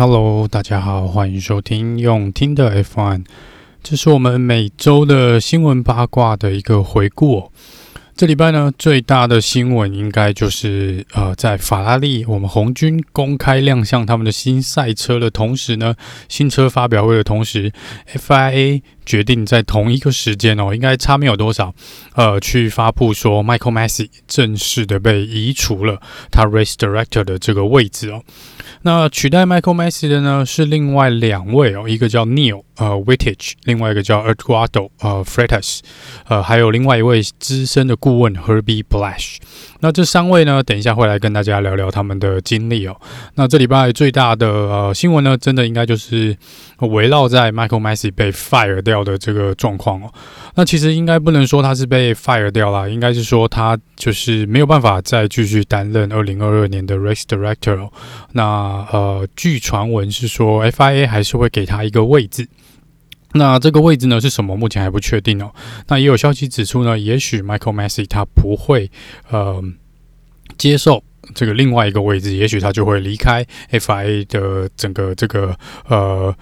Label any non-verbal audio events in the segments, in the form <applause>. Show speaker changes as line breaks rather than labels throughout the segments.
Hello，大家好，欢迎收听用听的 F1，这是我们每周的新闻八卦的一个回顾哦。这礼拜呢，最大的新闻应该就是呃，在法拉利我们红军公开亮相他们的新赛车的同时呢，新车发表会的同时，FIA 决定在同一个时间哦，应该差没有多少，呃，去发布说 Michael Massey 正式的被移除了他 Race Director 的这个位置哦。那取代 Michael Messi 的呢是另外两位哦，一个叫 Neil 呃 Wittich，另外一个叫 Eduardo 呃 Freitas，呃还有另外一位资深的顾问 Herbie Blash。那这三位呢，等一下会来跟大家聊聊他们的经历哦。那这礼拜最大的呃新闻呢，真的应该就是围绕在 Michael Masi 被 fire 掉的这个状况哦。那其实应该不能说他是被 fire 掉了，应该是说他就是没有办法再继续担任二零二二年的 Race Director。那呃，据传闻是说 FIA 还是会给他一个位置。那这个位置呢是什么？目前还不确定哦。那也有消息指出呢，也许 Michael Masi 他不会呃接受这个另外一个位置，也许他就会离开 FIA 的整个这个呃。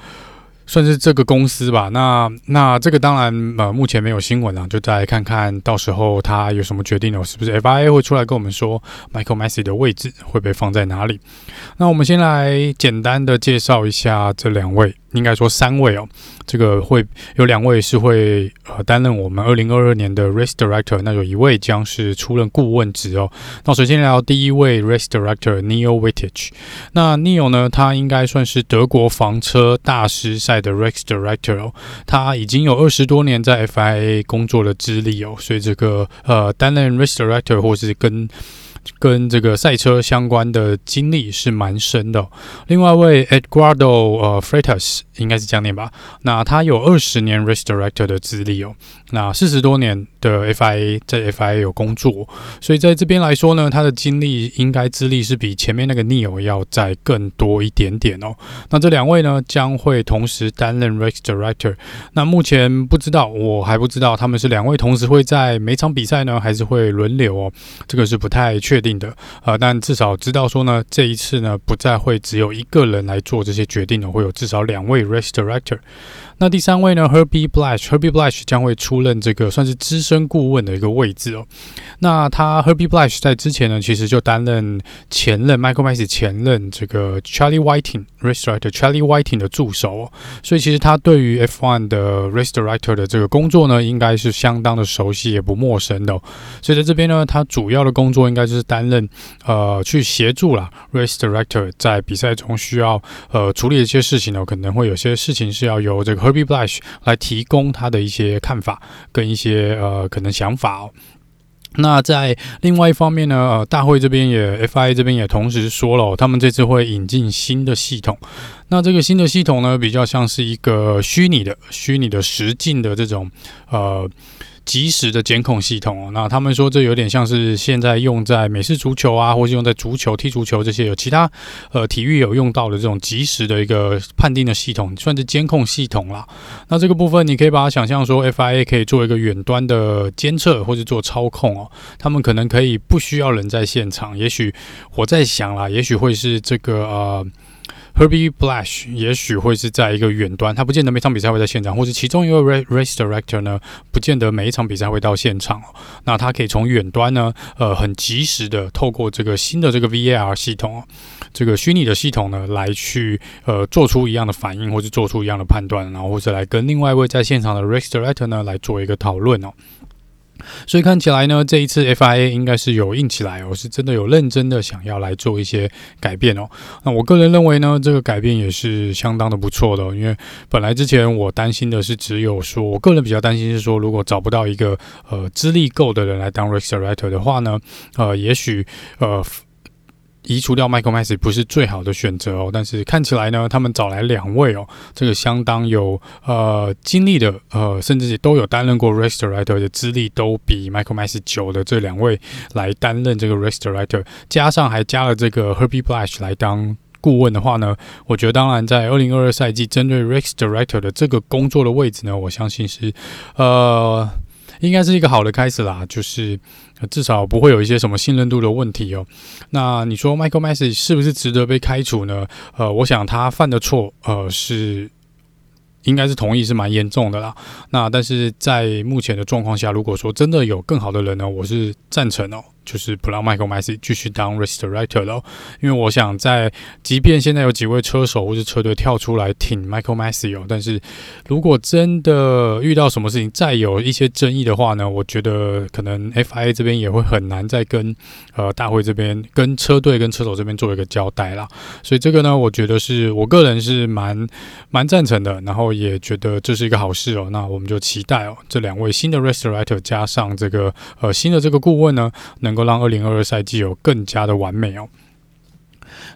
算是这个公司吧，那那这个当然呃目前没有新闻了，就再看看到时候他有什么决定呢？是不是 FIA 会出来跟我们说 Michael Masi 的位置会被放在哪里？那我们先来简单的介绍一下这两位。应该说三位哦，这个会有两位是会呃担任我们二零二二年的 Race Director，那有一位将是出任顾问职哦。那首先聊第一位 Race Director Neil Wittich，那 Neil 呢，他应该算是德国房车大师赛的 Race Director，他已经有二十多年在 FIA 工作的资历哦，所以这个呃担任 Race Director 或是跟跟这个赛车相关的经历是蛮深的。另外一位 Eduardo 呃 Freitas 应该是这样念吧？那他有二十年 Race Director 的资历哦，那四十多年的 FIA 在 FIA 有工作，所以在这边来说呢，他的经历应该资历是比前面那个 Neil 要再更多一点点哦。那这两位呢将会同时担任 Race Director。那目前不知道，我还不知道他们是两位同时会在每场比赛呢，还是会轮流哦？这个是不太确确定的。啊，但至少知道说呢，这一次呢不再会只有一个人来做这些决定了，会有至少两位 rest Director。那第三位呢，Herbie Blash，Herbie Blash 将会出任这个算是资深顾问的一个位置哦。那他 Herbie Blash 在之前呢，其实就担任前任 michaelmas 前任这个 Charlie Whiting Race Director Charlie Whiting 的助手哦。所以其实他对于 F1 的 Race Director 的这个工作呢，应该是相当的熟悉，也不陌生的哦。所以在这边呢，他主要的工作应该就是担任呃去协助啦 Race Director 在比赛中需要呃处理一些事情呢，可能会有些事情是要由这个。Herbie Blush 来提供他的一些看法跟一些呃可能想法哦。那在另外一方面呢，呃，大会这边也 FI 这边也同时说了，他们这次会引进新的系统。那这个新的系统呢，比较像是一个虚拟的、虚拟的实境的这种呃。即时的监控系统哦，那他们说这有点像是现在用在美式足球啊，或是用在足球、踢足球这些有其他呃体育有用到的这种即时的一个判定的系统，算是监控系统啦。那这个部分你可以把它想象说，FIA 可以做一个远端的监测或者做操控哦，他们可能可以不需要人在现场。也许我在想啦，也许会是这个呃。Herbie Blash 也许会是在一个远端，他不见得每场比赛会在现场，或是其中一位 Race Director 呢，不见得每一场比赛会到现场。那他可以从远端呢，呃，很及时的透过这个新的这个 VAR 系统，这个虚拟的系统呢，来去呃做出一样的反应，或是做出一样的判断，然后或者来跟另外一位在现场的 Race Director 呢来做一个讨论哦。所以看起来呢，这一次 FIA 应该是有硬起来哦，是真的有认真的想要来做一些改变哦。那我个人认为呢，这个改变也是相当的不错的，因为本来之前我担心的是只有说，我个人比较担心是说，如果找不到一个呃资历够的人来当 Race Director 的话呢，呃，也许呃。移除掉 Michael Masi 不是最好的选择哦，但是看起来呢，他们找来两位哦，这个相当有呃经历的呃，甚至都有担任过 Race Director 的资历，都比 Michael Masi 久的这两位来担任这个 Race Director，加上还加了这个 Herbie Blash 来当顾问的话呢，我觉得当然在二零二二赛季针对 Rest Director 的这个工作的位置呢，我相信是呃。应该是一个好的开始啦，就是至少不会有一些什么信任度的问题哦。那你说 Michael Masi 是不是值得被开除呢？呃，我想他犯的错，呃，是。应该是同意是蛮严重的啦。那但是在目前的状况下，如果说真的有更好的人呢，我是赞成哦。就是不让 Michael Masi 继续当 Race Director 了，因为我想在，即便现在有几位车手或是车队跳出来挺 Michael Masi 哦，但是如果真的遇到什么事情，再有一些争议的话呢，我觉得可能 FIA 这边也会很难再跟呃大会这边跟车队跟车手这边做一个交代啦。所以这个呢，我觉得是我个人是蛮蛮赞成的，然后也觉得这是一个好事哦。那我们就期待哦，这两位新的 Race Director 加上这个呃新的这个顾问呢，能。能够让二零二二赛季有更加的完美哦。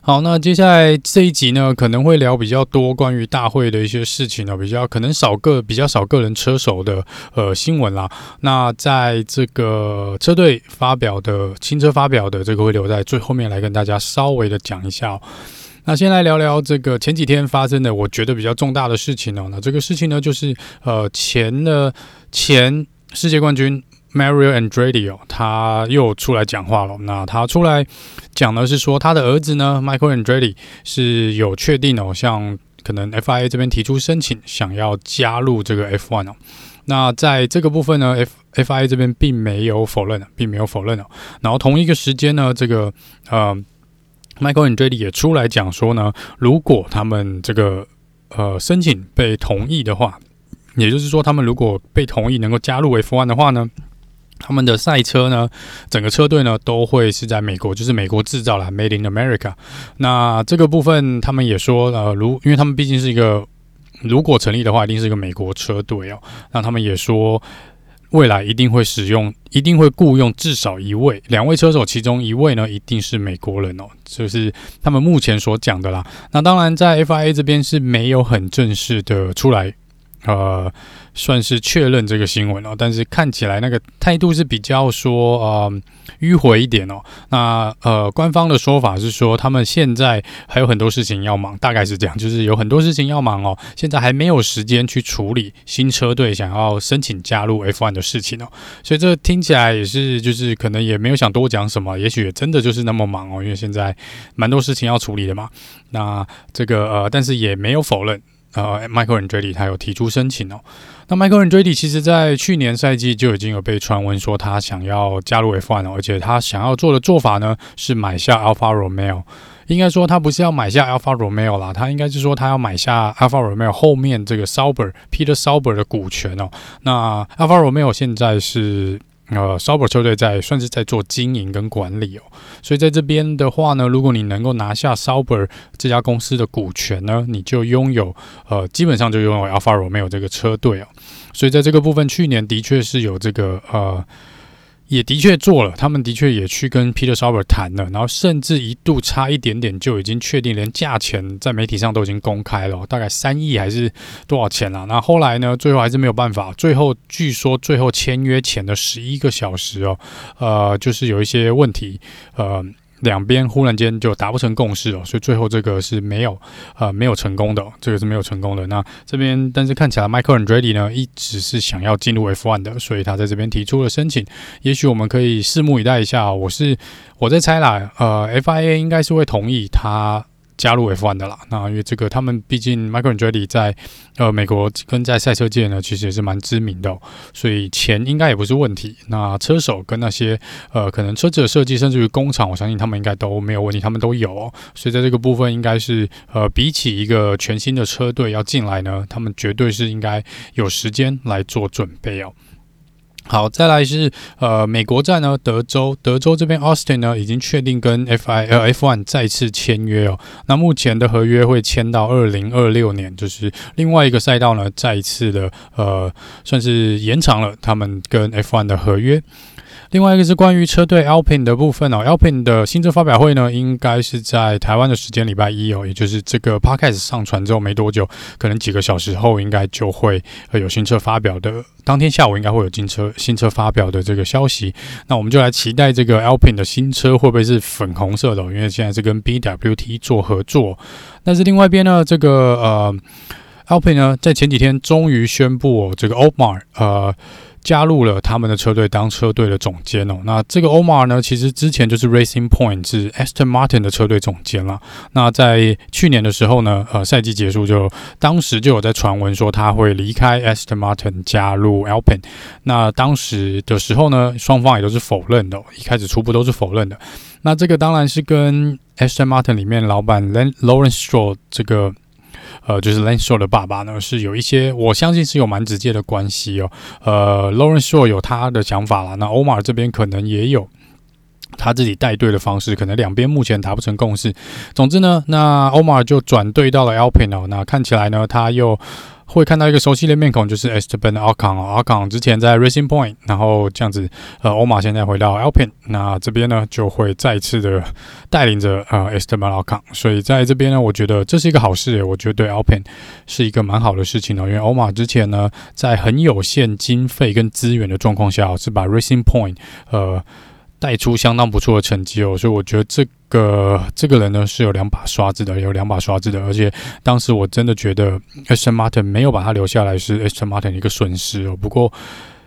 好，那接下来这一集呢，可能会聊比较多关于大会的一些事情呢，比较可能少个比较少个人车手的呃新闻啦。那在这个车队发表的新车发表的这个会留在最后面来跟大家稍微的讲一下哦。那先来聊聊这个前几天发生的我觉得比较重大的事情哦。那这个事情呢，就是呃前的前世界冠军。Mario Andretti 哦，他又出来讲话了。那他出来讲的是说，他的儿子呢，Michael Andretti 是有确定哦，像可能 FIA 这边提出申请，想要加入这个 F1 哦。那在这个部分呢，F FIA 这边并没有否认，并没有否认哦。然后同一个时间呢，这个呃，Michael Andretti 也出来讲说呢，如果他们这个呃申请被同意的话，也就是说，他们如果被同意能够加入 F1 的话呢。他们的赛车呢，整个车队呢都会是在美国，就是美国制造啦，Made in America。那这个部分他们也说，呃，如因为他们毕竟是一个，如果成立的话，一定是一个美国车队哦。那他们也说，未来一定会使用，一定会雇佣至少一位，两位车手，其中一位呢一定是美国人哦，就是他们目前所讲的啦。那当然，在 FIA 这边是没有很正式的出来。呃，算是确认这个新闻哦，但是看起来那个态度是比较说呃迂回一点哦。那呃，官方的说法是说他们现在还有很多事情要忙，大概是这样，就是有很多事情要忙哦，现在还没有时间去处理新车队想要申请加入 F1 的事情哦。所以这听起来也是，就是可能也没有想多讲什么，也许真的就是那么忙哦，因为现在蛮多事情要处理的嘛。那这个呃，但是也没有否认。呃，Michael Andretti 他有提出申请哦。那 Michael Andretti 其实在去年赛季就已经有被传闻说他想要加入 F1 哦，而且他想要做的做法呢是买下 Alfa Romeo。应该说他不是要买下 Alfa Romeo 啦，他应该是说他要买下 Alfa Romeo 后面这个 Sauber Peter Sauber 的股权哦。那 Alfa Romeo 现在是。呃，Saber 车队在算是在做经营跟管理哦，所以在这边的话呢，如果你能够拿下 s o b e r 这家公司的股权呢，你就拥有呃，基本上就拥有 Alfa Romeo 这个车队哦，所以在这个部分，去年的确是有这个呃。也的确做了，他们的确也去跟 Peter Sauber 谈了，然后甚至一度差一点点就已经确定，连价钱在媒体上都已经公开了，大概三亿还是多少钱啦？那后来呢，最后还是没有办法，最后据说最后签约前的十一个小时哦，呃，就是有一些问题，呃。两边忽然间就达不成共识哦，所以最后这个是没有，呃，没有成功的，这个是没有成功的。那这边，但是看起来迈克尔·恩瑞里呢，一直是想要进入 F1 的，所以他在这边提出了申请。也许我们可以拭目以待一下。我是我在猜啦，呃，FIA 应该是会同意他。加入 F1 的啦，那因为这个他们毕竟 Michael Andretti 在呃美国跟在赛车界呢，其实也是蛮知名的，所以钱应该也不是问题。那车手跟那些呃可能车子的设计，甚至于工厂，我相信他们应该都没有问题，他们都有哦。所以在这个部分，应该是呃比起一个全新的车队要进来呢，他们绝对是应该有时间来做准备哦。好，再来是呃美国站呢，德州德州这边 Austin 呢已经确定跟 FI 呃 F1 再次签约哦。那目前的合约会签到二零二六年，就是另外一个赛道呢再一次的呃算是延长了他们跟 F1 的合约。另外一个是关于车队 Alpine 的部分哦，Alpine 的新车发表会呢，应该是在台湾的时间礼拜一哦，也就是这个 Podcast 上传之后没多久，可能几个小时后应该就会有新车发表的。当天下午应该会有新车新车发表的这个消息，那我们就来期待这个 Alpine 的新车会不会是粉红色的，因为现在是跟 BWT 做合作。但是另外一边呢，这个呃 a l p i n 呢，在前几天终于宣布哦，这个 Omar 呃。加入了他们的车队当车队的总监哦。那这个 Omar 呢，其实之前就是 Racing Point 是 Aston Martin 的车队总监了。那在去年的时候呢，呃，赛季结束就当时就有在传闻说他会离开 Aston Martin 加入 a l p i n。那当时的时候呢，双方也都是否认的，一开始初步都是否认的。那这个当然是跟 Aston Martin 里面老板 Lawrence Stroll 这个。呃，就是 Lenso 的爸爸呢，是有一些，我相信是有蛮直接的关系哦。呃，Lawrence Stroll 有他的想法啦，那 Omar 这边可能也有他自己带队的方式，可能两边目前达不成共识。总之呢，那 Omar 就转队到了 Alpine 哦，那看起来呢，他又。会看到一个熟悉的面孔，就是 Esteban Ocon 哦，Ocon 之前在 Racing Point，然后这样子，呃，欧马现在回到 Alpine，那这边呢就会再次的带领着呃 Esteban Ocon，所以在这边呢，我觉得这是一个好事，我觉得对 Alpine 是一个蛮好的事情哦，因为欧马之前呢在很有限经费跟资源的状况下，是把 Racing Point 呃。带出相当不错的成绩哦，所以我觉得这个这个人呢是有两把刷子的，有两把刷子的，而且当时我真的觉得 Aston Martin 没有把他留下来是 Aston Martin 一个损失哦，不过。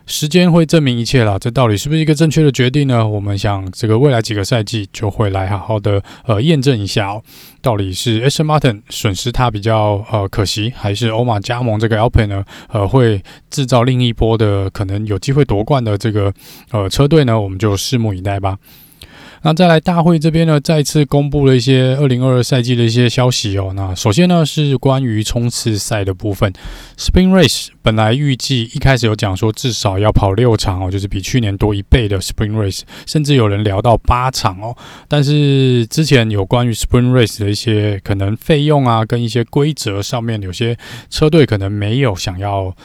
时间会证明一切啦，这到底是不是一个正确的决定呢？我们想，这个未来几个赛季就会来好好的呃验证一下哦，到底是 Aston Martin 损失他比较呃可惜，还是欧马加盟这个 Alpine 呢？呃，会制造另一波的可能有机会夺冠的这个呃车队呢？我们就拭目以待吧。那再来大会这边呢，再次公布了一些二零二二赛季的一些消息哦。那首先呢是关于冲刺赛的部分，Spring Race 本来预计一开始有讲说至少要跑六场哦，就是比去年多一倍的 Spring Race，甚至有人聊到八场哦。但是之前有关于 Spring Race 的一些可能费用啊，跟一些规则上面，有些车队可能没有想要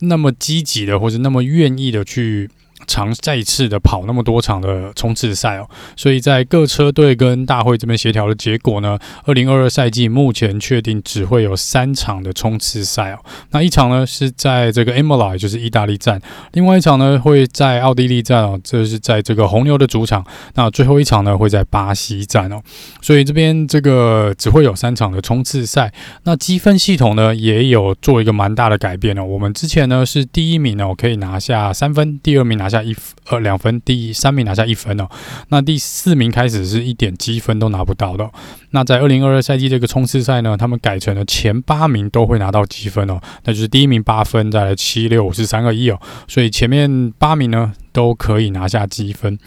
那么积极的，或者那么愿意的去。尝再一次的跑那么多场的冲刺赛哦，所以在各车队跟大会这边协调的结果呢，二零二二赛季目前确定只会有三场的冲刺赛哦。那一场呢是在这个 Imola，就是意大利站；另外一场呢会在奥地利站哦，这是在这个红牛的主场。那最后一场呢会在巴西站哦。所以这边这个只会有三场的冲刺赛。那积分系统呢也有做一个蛮大的改变哦。我们之前呢是第一名哦可以拿下三分，第二名拿下。一呃两分，第三名拿下一分哦。那第四名开始是一点积分都拿不到的。那在二零二二赛季这个冲刺赛呢，他们改成了前八名都会拿到积分哦。那就是第一名八分，再来七六五四三二一哦。所以前面八名呢都可以拿下积分。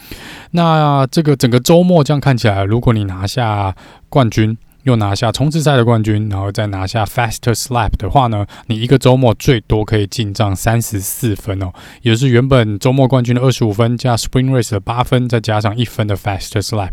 那这个整个周末这样看起来，如果你拿下冠军。又拿下冲刺赛的冠军，然后再拿下 Faster Slap 的话呢，你一个周末最多可以进账三十四分哦，也是原本周末冠军的二十五分加 Spring Race 的八分，再加上一分的 Faster Slap。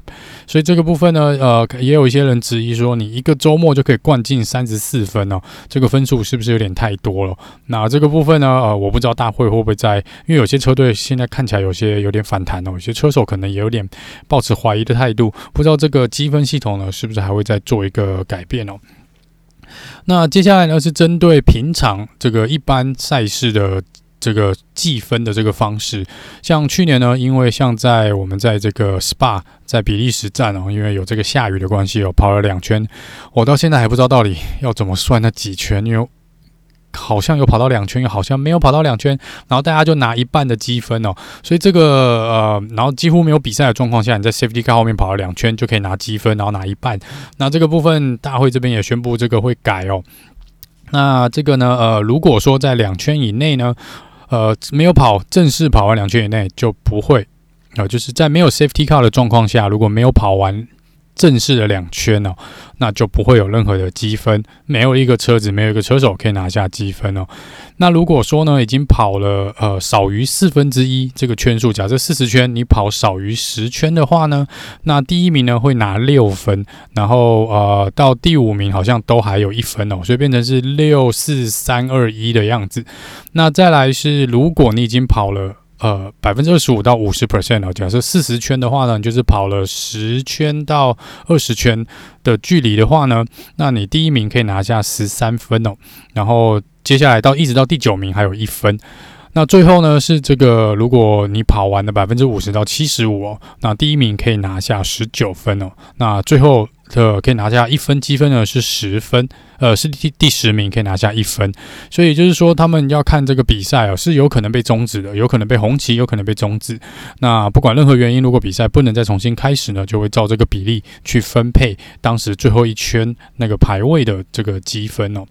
所以这个部分呢，呃，也有一些人质疑说，你一个周末就可以灌进三十四分哦，这个分数是不是有点太多了？那这个部分呢，呃，我不知道大会会不会在，因为有些车队现在看起来有些有点反弹哦，有些车手可能也有点抱持怀疑的态度，不知道这个积分系统呢，是不是还会再做。有一个改变哦。那接下来呢，是针对平常这个一般赛事的这个计分的这个方式。像去年呢，因为像在我们在这个 SPA 在比利时站哦，因为有这个下雨的关系哦，跑了两圈，我到现在还不知道到底要怎么算那几圈，因为。好像有跑到两圈，又好像没有跑到两圈，然后大家就拿一半的积分哦。所以这个呃，然后几乎没有比赛的状况下，你在 Safety Car 后面跑了两圈就可以拿积分，然后拿一半。那这个部分大会这边也宣布这个会改哦。那这个呢，呃，如果说在两圈以内呢，呃，没有跑正式跑完两圈以内就不会，呃，就是在没有 Safety Car 的状况下，如果没有跑完。正式的两圈哦，那就不会有任何的积分，没有一个车子，没有一个车手可以拿下积分哦。那如果说呢，已经跑了呃少于四分之一这个圈数，假设四十圈，你跑少于十圈的话呢，那第一名呢会拿六分，然后呃到第五名好像都还有一分哦，所以变成是六四三二一的样子。那再来是，如果你已经跑了。呃，百分之二十五到五十 percent 哦。假设四十圈的话呢，就是跑了十圈到二十圈的距离的话呢，那你第一名可以拿下十三分哦。然后接下来到一直到第九名还有一分。那最后呢是这个，如果你跑完了百分之五十到七十五哦，那第一名可以拿下十九分哦。那最后的可以拿下一分，积分呢是十分，呃，是第第十名可以拿下一分，所以就是说他们要看这个比赛哦，是有可能被终止的，有可能被红旗，有可能被终止。那不管任何原因，如果比赛不能再重新开始呢，就会照这个比例去分配当时最后一圈那个排位的这个积分哦。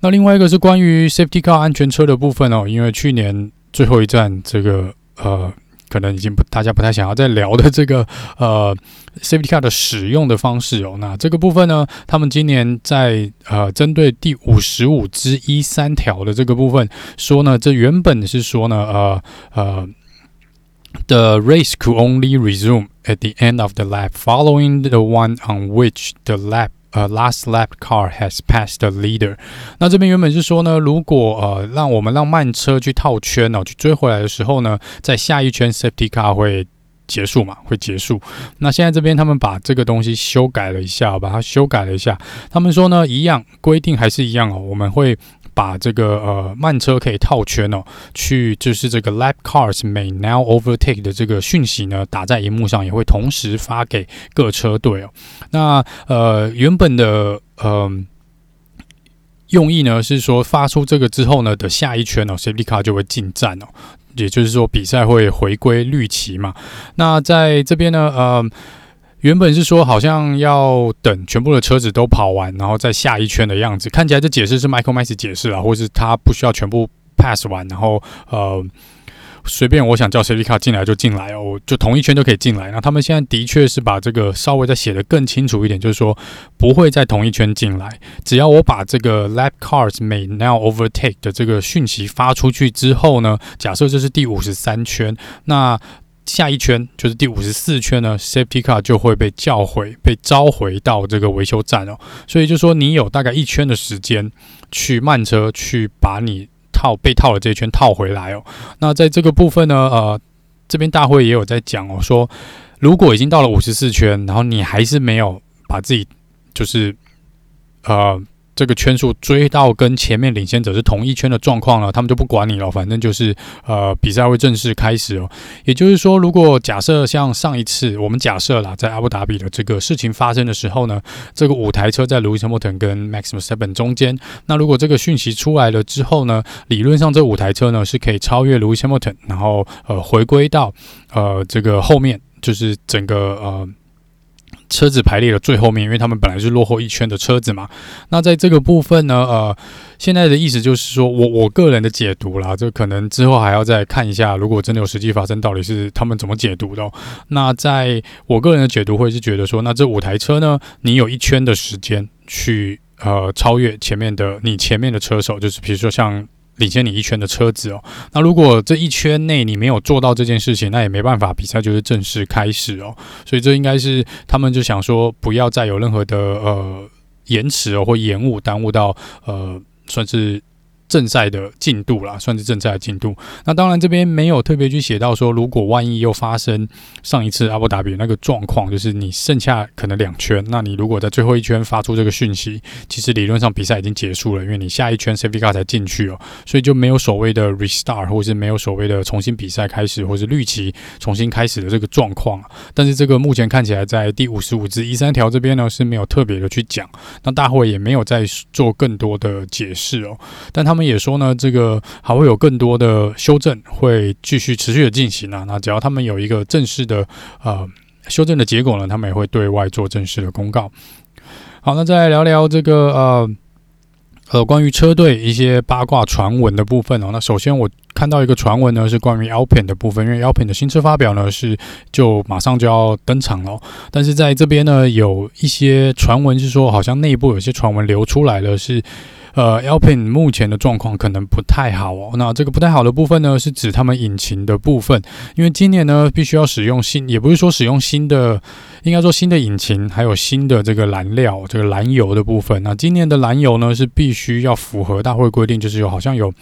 那另外一个是关于 Safety Car 安全车的部分哦，因为去年最后一站这个呃。可能已经不，大家不太想要再聊的这个呃，Safety Car 的使用的方式哦。那这个部分呢，他们今年在呃，针对第五十五之一三条的这个部分说呢，这原本是说呢，呃呃，The race could only resume at the end of the lap following the one on which the lap 呃，last lap car has passed the leader。那这边原本是说呢，如果呃让我们让慢车去套圈哦，去追回来的时候呢，在下一圈 safety car 会结束嘛，会结束。那现在这边他们把这个东西修改了一下，把它修改了一下。他们说呢，一样规定还是一样哦，我们会。把这个呃慢车可以套圈哦，去就是这个 lap cars may now overtake 的这个讯息呢，打在荧幕上，也会同时发给各车队哦。那呃原本的呃用意呢是说，发出这个之后呢的下一圈哦，safety car 就会进站哦，也就是说比赛会回归绿旗嘛。那在这边呢，呃。原本是说好像要等全部的车子都跑完，然后再下一圈的样子。看起来这解释是 Michael m a s 解释了，或是他不需要全部 pass 完，然后呃随便我想叫 Safety Car 进来就进来哦，就同一圈就可以进来。那他们现在的确是把这个稍微再写得更清楚一点，就是说不会在同一圈进来，只要我把这个 Lap Cars may now overtake 的这个讯息发出去之后呢，假设这是第五十三圈，那。下一圈就是第五十四圈呢，Safety Car 就会被叫回、被召回到这个维修站哦。所以就说你有大概一圈的时间去慢车去把你套被套的这一圈套回来哦。那在这个部分呢，呃，这边大会也有在讲哦，说如果已经到了五十四圈，然后你还是没有把自己就是呃。这个圈数追到跟前面领先者是同一圈的状况了，他们就不管你了，反正就是呃比赛会正式开始哦。也就是说，如果假设像上一次我们假设啦，在阿布达比的这个事情发生的时候呢，这个五台车在 Lewis Hamilton 跟 Max Verstappen 中间，那如果这个讯息出来了之后呢，理论上这五台车呢是可以超越 Lewis Hamilton，然后呃回归到呃这个后面，就是整个呃。车子排列的最后面，因为他们本来是落后一圈的车子嘛。那在这个部分呢，呃，现在的意思就是说我我个人的解读啦，这可能之后还要再看一下，如果真的有实际发生，到底是他们怎么解读的。那在我个人的解读会是觉得说，那这五台车呢，你有一圈的时间去呃超越前面的你前面的车手，就是比如说像。领先你一圈的车子哦，那如果这一圈内你没有做到这件事情，那也没办法，比赛就是正式开始哦。所以这应该是他们就想说，不要再有任何的呃延迟哦或延误，耽误到呃算是。正赛的进度啦，算是正赛的进度。那当然这边没有特别去写到说，如果万一又发生上一次阿布达比那个状况，就是你剩下可能两圈，那你如果在最后一圈发出这个讯息，其实理论上比赛已经结束了，因为你下一圈 Safety Car 才进去哦，所以就没有所谓的 restart，或是没有所谓的重新比赛开始，或是绿旗重新开始的这个状况。但是这个目前看起来在第五十五至一三条这边呢是没有特别的去讲，那大会也没有再做更多的解释哦，但他们。也说呢，这个还会有更多的修正，会继续持续的进行啊。那只要他们有一个正式的呃修正的结果呢，他们也会对外做正式的公告。好，那再来聊聊这个呃呃关于车队一些八卦传闻的部分哦。那首先我看到一个传闻呢，是关于 Alpine 的部分，因为 Alpine 的新车发表呢是就马上就要登场了。但是在这边呢，有一些传闻是说，好像内部有些传闻流出来了是。呃，Alpine 目前的状况可能不太好哦。那这个不太好的部分呢，是指他们引擎的部分，因为今年呢，必须要使用新，也不是说使用新的，应该说新的引擎，还有新的这个燃料，这个燃油的部分。那今年的燃油呢，是必须要符合大会规定，就是有好像有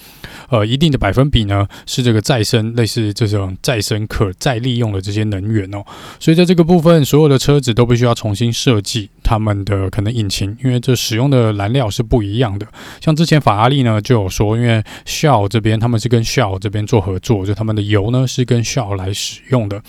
呃一定的百分比呢。呢是这个再生，类似这种再生可再利用的这些能源哦。所以在这个部分，所有的车子都必须要重新设计他们的可能引擎，因为这使用的燃料是不一样的。像之前法拉利呢就有说，因为 Shell 这边他们是跟 Shell 这边做合作，就他们的油呢是跟 Shell 来使用的。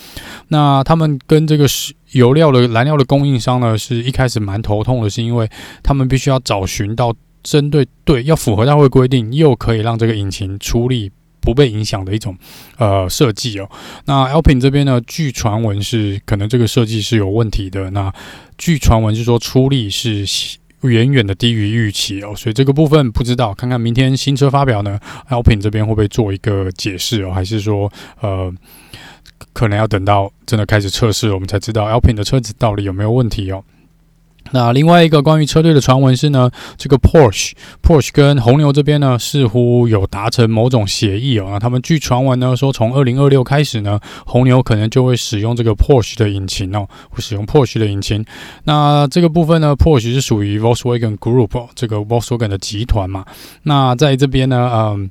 那他们跟这个油料的燃料的供应商呢，是一开始蛮头痛的，是因为他们必须要找寻到针对对要符合大会规定，又可以让这个引擎出力不被影响的一种呃设计哦。那 Alpin 这边呢，据传闻是可能这个设计是有问题的。那据传闻是说出力是远远的低于预期哦，所以这个部分不知道，看看明天新车发表呢，Alpine 这边会不会做一个解释哦，还是说呃？可能要等到真的开始测试，我们才知道 Alpine 的车子到底有没有问题哦。那另外一个关于车队的传闻是呢，这个 Porsche Porsche 跟红牛这边呢，似乎有达成某种协议哦。那他们据传闻呢，说从二零二六开始呢，红牛可能就会使用这个 Porsche 的引擎哦，会使用 Porsche 的引擎。那这个部分呢，Porsche 是属于 Volkswagen Group 这个 Volkswagen 的集团嘛。那在这边呢，嗯。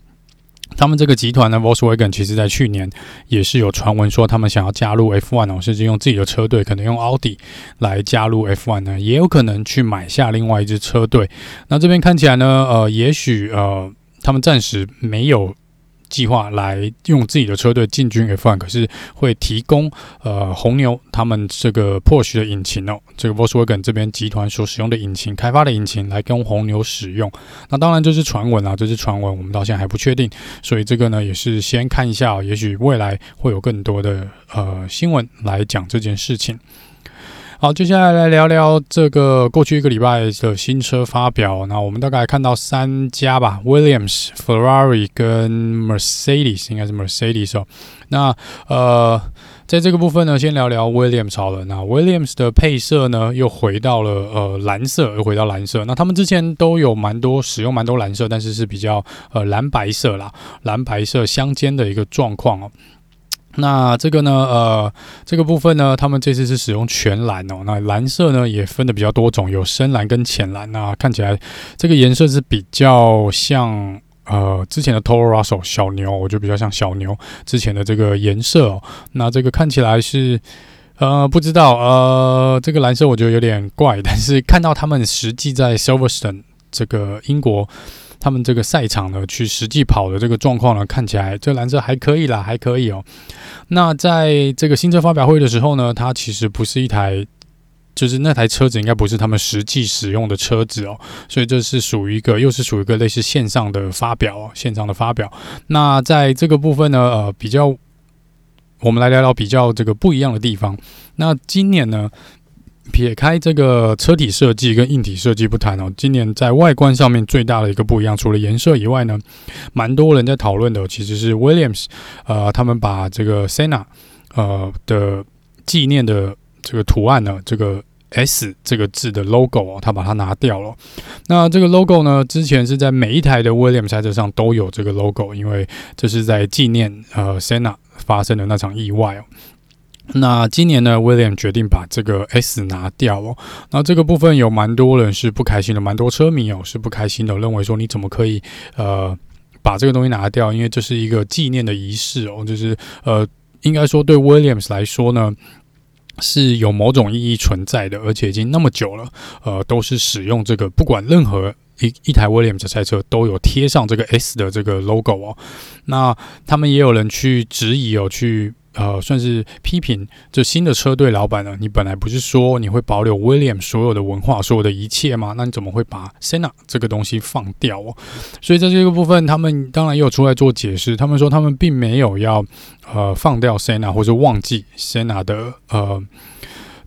他们这个集团呢，Volkswagen 其实在去年也是有传闻说他们想要加入 F1 哦，甚至用自己的车队，可能用奥迪来加入 F1 呢，也有可能去买下另外一支车队。那这边看起来呢，呃，也许呃，他们暂时没有。计划来用自己的车队进军 F1，可是会提供呃红牛他们这个 Porsche 的引擎哦，这个 Volkswagen 这边集团所使用的引擎开发的引擎来跟红牛使用。那当然这是传闻啊，这是传闻，我们到现在还不确定，所以这个呢也是先看一下，也许未来会有更多的呃新闻来讲这件事情。好，接下来来聊聊这个过去一个礼拜的新车发表。那我们大概看到三家吧，Williams、Ferrari 跟 Mercedes，应该是 Mercedes 哦。那呃，在这个部分呢，先聊聊 Williams 好了。那 Williams 的配色呢，又回到了呃蓝色，又回到蓝色。那他们之前都有蛮多使用蛮多蓝色，但是是比较呃蓝白色啦，蓝白色相间的一个状况哦。那这个呢，呃，这个部分呢，他们这次是使用全蓝哦。那蓝色呢也分的比较多种，有深蓝跟浅蓝。那看起来这个颜色是比较像呃之前的 Toro Rosso 小牛，我觉得比较像小牛之前的这个颜色哦。那这个看起来是呃不知道呃这个蓝色我觉得有点怪，但是看到他们实际在 Silverstone 这个英国。他们这个赛场呢，去实际跑的这个状况呢，看起来这蓝色还可以啦，还可以哦。那在这个新车发表会的时候呢，它其实不是一台，就是那台车子应该不是他们实际使用的车子哦，所以这是属于一个，又是属于一个类似线上的发表哦，线上的发表。那在这个部分呢，呃，比较，我们来聊聊比较这个不一样的地方。那今年呢，撇开这个车体设计跟硬体设计不谈哦，今年在外观上面最大的一个不一样，除了颜色以外呢，蛮多人在讨论的其实是 Williams，呃，他们把这个 Senna 呃的纪念的这个图案呢，这个 S 这个字的 logo 哦，他把它拿掉了。那这个 logo 呢，之前是在每一台的 Williams 赛车上都有这个 logo，因为这是在纪念呃 Senna 发生的那场意外哦。那今年呢，William 决定把这个 S 拿掉哦。那这个部分有蛮多人是不开心的，蛮多车迷哦是不开心的，认为说你怎么可以呃把这个东西拿掉？因为这是一个纪念的仪式哦，就是呃应该说对 Williams 来说呢是有某种意义存在的，而且已经那么久了，呃都是使用这个，不管任何一一台 Williams 赛车都有贴上这个 S 的这个 logo 哦。那他们也有人去质疑哦，去。呃，算是批评这新的车队老板呢？你本来不是说你会保留 William 所有的文化、所有的一切吗？那你怎么会把 sena 这个东西放掉哦？所以在这个部分，他们当然也有出来做解释。他们说他们并没有要呃放掉 sena 或者忘记 sena 的呃。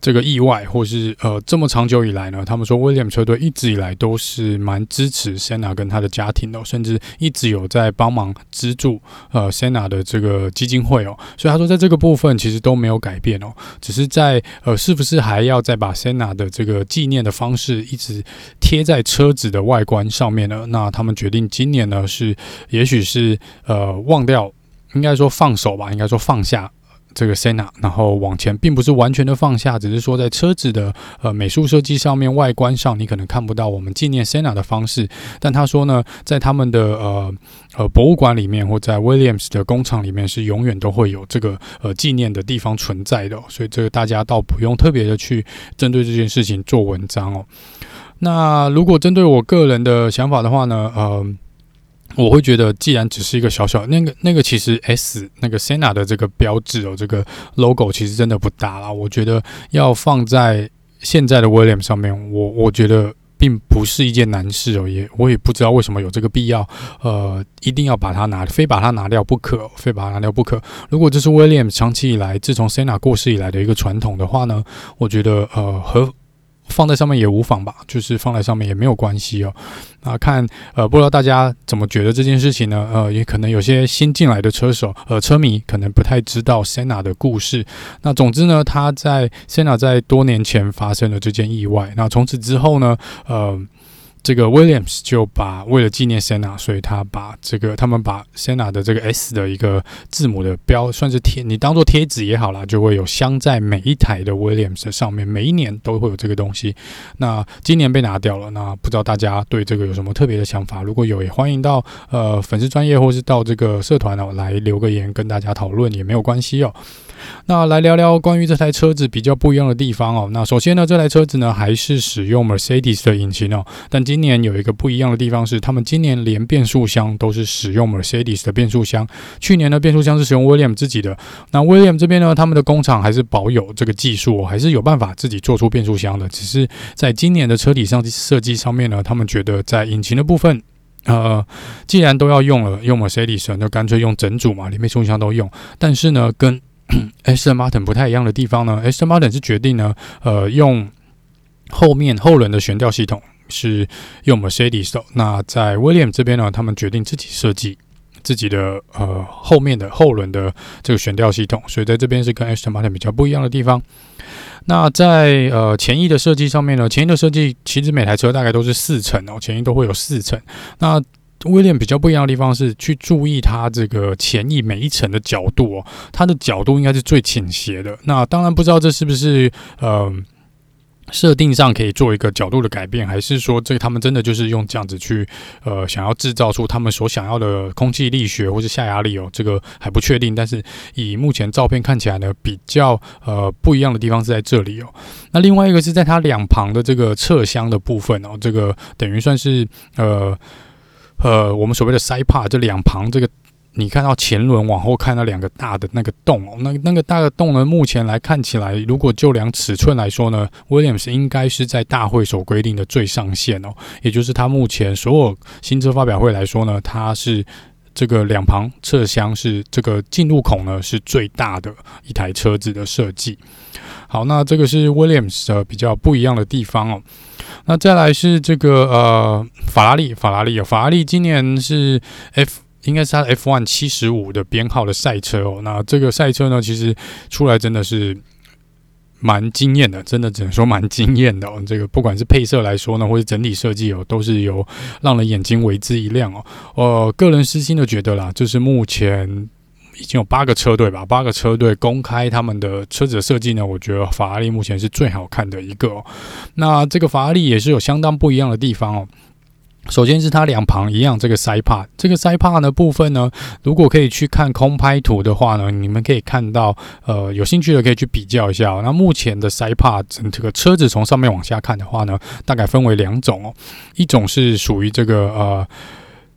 这个意外，或是呃，这么长久以来呢，他们说威廉车队一直以来都是蛮支持 Senna 跟他的家庭的，甚至一直有在帮忙资助呃 Senna 的这个基金会哦。所以他说，在这个部分其实都没有改变哦，只是在呃，是不是还要再把 Senna 的这个纪念的方式一直贴在车子的外观上面呢？那他们决定今年呢是，也许是呃忘掉，应该说放手吧，应该说放下。这个 Senna，然后往前，并不是完全的放下，只是说在车子的呃美术设计上面、外观上，你可能看不到我们纪念 Senna 的方式。但他说呢，在他们的呃呃博物馆里面，或在 Williams 的工厂里面，是永远都会有这个呃纪念的地方存在的。所以这个大家倒不用特别的去针对这件事情做文章哦。那如果针对我个人的想法的话呢，呃。我会觉得，既然只是一个小小那个那个，其实 S 那个 Senna 的这个标志哦，这个 logo 其实真的不大啦。我觉得要放在现在的 William 上面，我我觉得并不是一件难事哦。也我也不知道为什么有这个必要，呃，一定要把它拿，非把它拿掉不可，非把它拿掉不可。如果这是 William 长期以来，自从 Senna 过世以来的一个传统的话呢，我觉得呃和。放在上面也无妨吧，就是放在上面也没有关系哦。那看呃，不知道大家怎么觉得这件事情呢？呃，也可能有些新进来的车手呃车迷可能不太知道 Senna 的故事。那总之呢，他在 Senna 在多年前发生了这件意外。那从此之后呢，呃。这个 Williams 就把为了纪念 Senna，所以他把这个他们把 Senna 的这个 S 的一个字母的标，算是贴，你当做贴纸也好啦，就会有镶在每一台的 Williams 上面，每一年都会有这个东西。那今年被拿掉了，那不知道大家对这个有什么特别的想法？如果有，也欢迎到呃粉丝专业或是到这个社团哦来留个言，跟大家讨论也没有关系哦。那来聊聊关于这台车子比较不一样的地方哦。那首先呢，这台车子呢还是使用 Mercedes 的引擎哦。但今今年有一个不一样的地方是，他们今年连变速箱都是使用 Mercedes 的变速箱。去年的变速箱是使用 William 自己的。那 William 这边呢，他们的工厂还是保有这个技术，还是有办法自己做出变速箱的。只是在今年的车体上设计上面呢，他们觉得在引擎的部分，呃，既然都要用了，用 Mercedes，那干脆用整组嘛，连变速箱都用。但是呢，跟 <coughs> Aston Martin 不太一样的地方呢，Aston Martin 是决定呢，呃，用后面后轮的悬吊系统是用 Mercedes 的。那在 William 这边呢，他们决定自己设计自己的呃后面的后轮的这个悬吊系统，所以在这边是跟 Aston Martin 比较不一样的地方。那在呃前翼的设计上面呢，前翼的设计其实每台车大概都是四层哦，前翼都会有四层。那威廉比较不一样的地方是去注意它这个前翼每一层的角度哦，它的角度应该是最倾斜的。那当然不知道这是不是呃设定上可以做一个角度的改变，还是说这他们真的就是用这样子去呃想要制造出他们所想要的空气力学或是下压力哦，这个还不确定。但是以目前照片看起来呢，比较呃不一样的地方是在这里哦。那另外一个是在它两旁的这个侧箱的部分哦，这个等于算是呃。呃，我们所谓的 side part 这两旁这个，你看到前轮往后看那两个大的那个洞哦，那那个大的洞呢，目前来看起来，如果就量尺寸来说呢，Williams 应该是在大会所规定的最上限哦，也就是它目前所有新车发表会来说呢，它是这个两旁侧箱是这个进入口呢是最大的一台车子的设计。好，那这个是 Williams 的比较不一样的地方哦。那再来是这个呃法拉利，法拉利哦，法拉利今年是 F 应该是它 F1 七十五的编号的赛车哦。那这个赛车呢，其实出来真的是蛮惊艳的，真的只能说蛮惊艳的哦。这个不管是配色来说呢，或是整体设计哦，都是有让人眼睛为之一亮哦。呃，个人私心的觉得啦，就是目前。已经有八个车队吧，八个车队公开他们的车子的设计呢。我觉得法拉利目前是最好看的一个哦。那这个法拉利也是有相当不一样的地方哦。首先是它两旁一样这个 sipa 这个 side part 的部分呢，如果可以去看空拍图的话呢，你们可以看到，呃，有兴趣的可以去比较一下。那目前的 sipa 从这个车子从上面往下看的话呢，大概分为两种哦，一种是属于这个呃。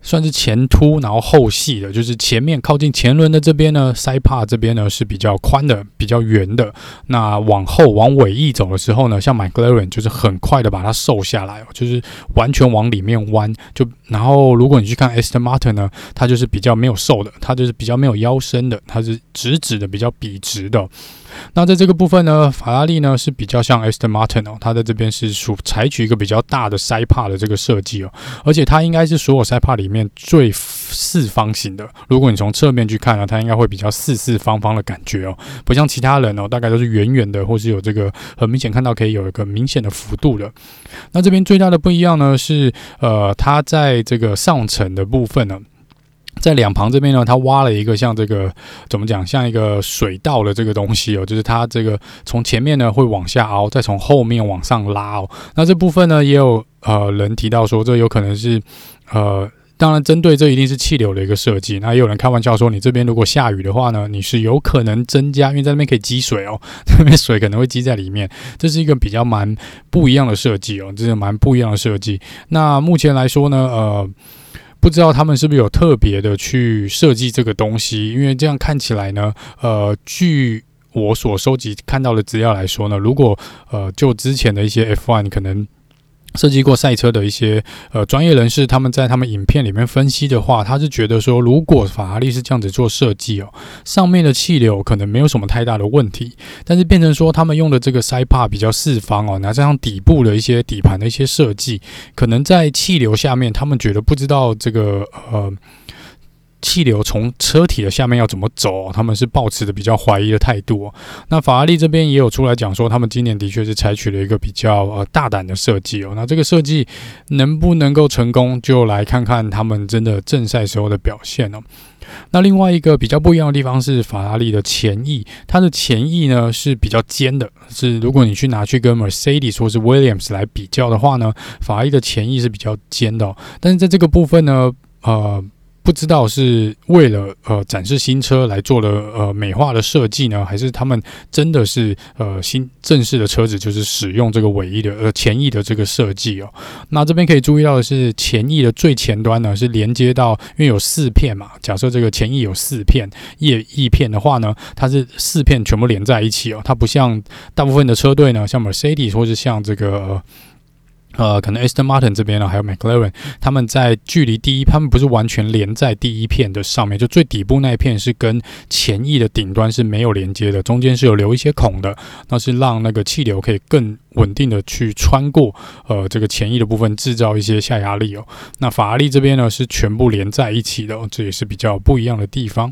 算是前凸，然后后细的，就是前面靠近前轮的这边呢腮帕这边呢是比较宽的，比较圆的。那往后往尾翼走的时候呢，像 McLaren 就是很快的把它瘦下来，就是完全往里面弯。就然后如果你去看 Aston Martin 呢，它就是比较没有瘦的，它就是比较没有腰身的，它是直直的，比较笔直的。那在这个部分呢，法拉利呢是比较像 Aston Martin 哦，它在这边是属采取一个比较大的 side part 的这个设计哦，而且它应该是所有 side part 里面最四方形的。如果你从侧面去看呢，它应该会比较四四方方的感觉哦，不像其他人哦，大概都是圆圆的，或是有这个很明显看到可以有一个明显的幅度的。那这边最大的不一样呢是，呃，它在这个上层的部分呢。在两旁这边呢，它挖了一个像这个怎么讲，像一个水道的这个东西哦，就是它这个从前面呢会往下凹，再从后面往上拉哦。那这部分呢，也有呃人提到说，这有可能是呃，当然针对这一定是气流的一个设计。那也有人开玩笑说，你这边如果下雨的话呢，你是有可能增加，因为在那边可以积水哦，<laughs> 那边水可能会积在里面。这是一个比较蛮不一样的设计哦，这是蛮不一样的设计。那目前来说呢，呃。不知道他们是不是有特别的去设计这个东西，因为这样看起来呢，呃，据我所收集看到的资料来说呢，如果呃就之前的一些 F1 可能。设计过赛车的一些呃专业人士，他们在他们影片里面分析的话，他是觉得说，如果法拉利是这样子做设计哦，上面的气流可能没有什么太大的问题，但是变成说他们用的这个塞帕比较四方哦，那这样底部的一些底盘的一些设计，可能在气流下面，他们觉得不知道这个呃。气流从车体的下面要怎么走？他们是抱持的比较怀疑的态度。那法拉利这边也有出来讲说，他们今年的确是采取了一个比较呃大胆的设计哦。那这个设计能不能够成功，就来看看他们真的正赛时候的表现哦。那另外一个比较不一样的地方是法拉利的前翼，它的前翼呢是比较尖的，是如果你去拿去跟 Mercedes 或是 Williams 来比较的话呢，法拉利的前翼是比较尖的。哦但是在这个部分呢，呃。不知道是为了呃展示新车来做的呃美化的设计呢，还是他们真的是呃新正式的车子就是使用这个尾翼的呃前翼的这个设计哦。那这边可以注意到的是前翼的最前端呢是连接到，因为有四片嘛，假设这个前翼有四片叶翼片的话呢，它是四片全部连在一起哦，它不像大部分的车队呢，像 Mercedes 或是像这个。呃，可能 Aston Martin 这边呢，还有 McLaren，他们在距离第一，他们不是完全连在第一片的上面，就最底部那一片是跟前翼的顶端是没有连接的，中间是有留一些孔的，那是让那个气流可以更稳定的去穿过呃这个前翼的部分，制造一些下压力哦。那法拉利这边呢是全部连在一起的哦，这也是比较不一样的地方。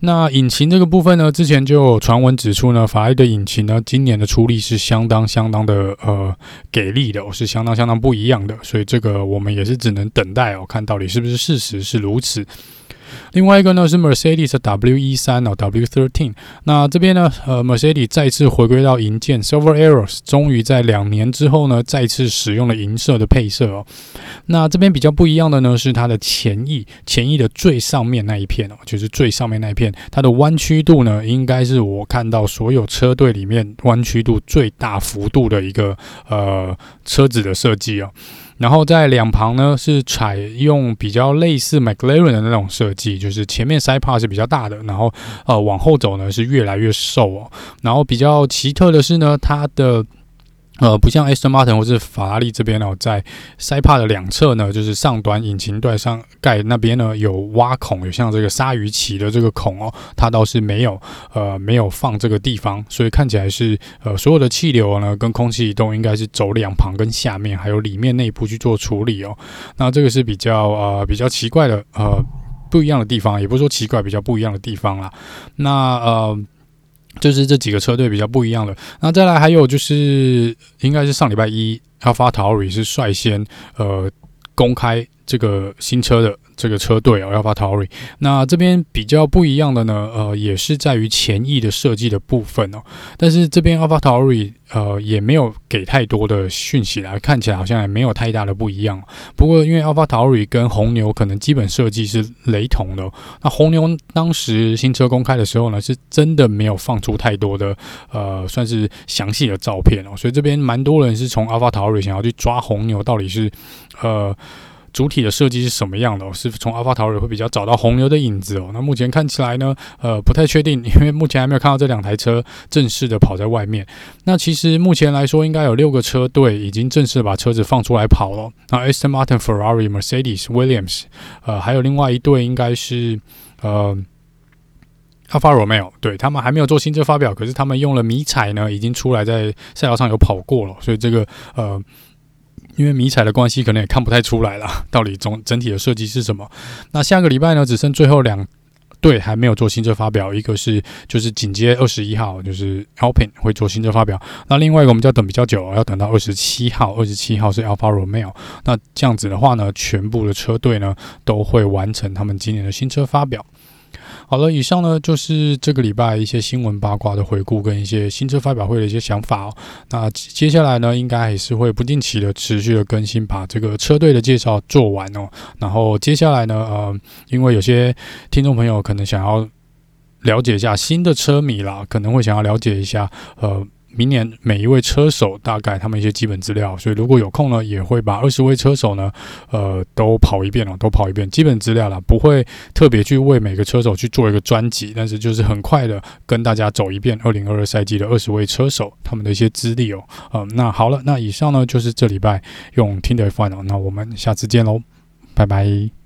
那引擎这个部分呢，之前就有传闻指出呢，法拉的引擎呢，今年的出力是相当相当的呃给力的，是相当相当不一样的，所以这个我们也是只能等待哦，看到底是不是事实是如此。另外一个呢是 Mercedes 的 W13 哦，W13。那这边呢，呃，Mercedes 再次回归到银键 Silver Arrows，终于在两年之后呢，再次使用了银色的配色哦。那这边比较不一样的呢是它的前翼，前翼的最上面那一片哦，就是最上面那一片，它的弯曲度呢，应该是我看到所有车队里面弯曲度最大幅度的一个呃车子的设计哦。然后在两旁呢，是采用比较类似 McLaren 的那种设计，就是前面 side pod 是比较大的，然后呃往后走呢是越来越瘦哦。然后比较奇特的是呢，它的。呃，不像 Aston Martin 或是法拉利这边呢，在 side pod 的两侧呢，就是上端引擎盖上盖那边呢有挖孔，有像这个鲨鱼鳍的这个孔哦，它倒是没有，呃，没有放这个地方，所以看起来是呃所有的气流呢跟空气移动应该是走两旁跟下面还有里面内部去做处理哦。那这个是比较呃比较奇怪的呃不一样的地方，也不是说奇怪，比较不一样的地方啦。那呃。就是这几个车队比较不一样的，那再来还有就是，应该是上礼拜一，AlphaTauri 是率先呃公开这个新车的。这个车队哦，AlphaTauri，那这边比较不一样的呢，呃，也是在于前翼的设计的部分哦。但是这边 AlphaTauri 呃也没有给太多的讯息来，看起来好像也没有太大的不一样。不过因为 AlphaTauri 跟红牛可能基本设计是雷同的，那红牛当时新车公开的时候呢，是真的没有放出太多的呃算是详细的照片哦。所以这边蛮多人是从 AlphaTauri 想要去抓红牛到底是呃。主体的设计是什么样的？是从 AlphaTauri 会比较找到红牛的影子哦。那目前看起来呢，呃，不太确定，因为目前还没有看到这两台车正式的跑在外面。那其实目前来说，应该有六个车队已经正式把车子放出来跑了。那 Aston Martin、Ferrari、Mercedes、Williams，呃，还有另外一队应该是呃 Alfa Romeo，对，他们还没有做新车发表，可是他们用了迷彩呢，已经出来在赛道上有跑过了，所以这个呃。因为迷彩的关系，可能也看不太出来了，<laughs> 到底总整体的设计是什么？那下个礼拜呢，只剩最后两队还没有做新车发表，一个是就是紧接二十一号就是 Alpine 会做新车发表，那另外一个我们就要等比较久，要等到二十七号，二十七号是 Alfa Romeo。那这样子的话呢，全部的车队呢都会完成他们今年的新车发表。好了，以上呢就是这个礼拜一些新闻八卦的回顾，跟一些新车发表会的一些想法哦。那接下来呢，应该还是会不定期的持续的更新，把这个车队的介绍做完哦。然后接下来呢，呃，因为有些听众朋友可能想要了解一下新的车迷啦，可能会想要了解一下，呃。明年每一位车手大概他们一些基本资料，所以如果有空呢，也会把二十位车手呢，呃，都跑一遍哦，都跑一遍基本资料啦，不会特别去为每个车手去做一个专辑，但是就是很快的跟大家走一遍二零二二赛季的二十位车手他们的一些资历哦，嗯，那好了，那以上呢就是这礼拜用听的 F1 哦，那我们下次见喽，拜拜。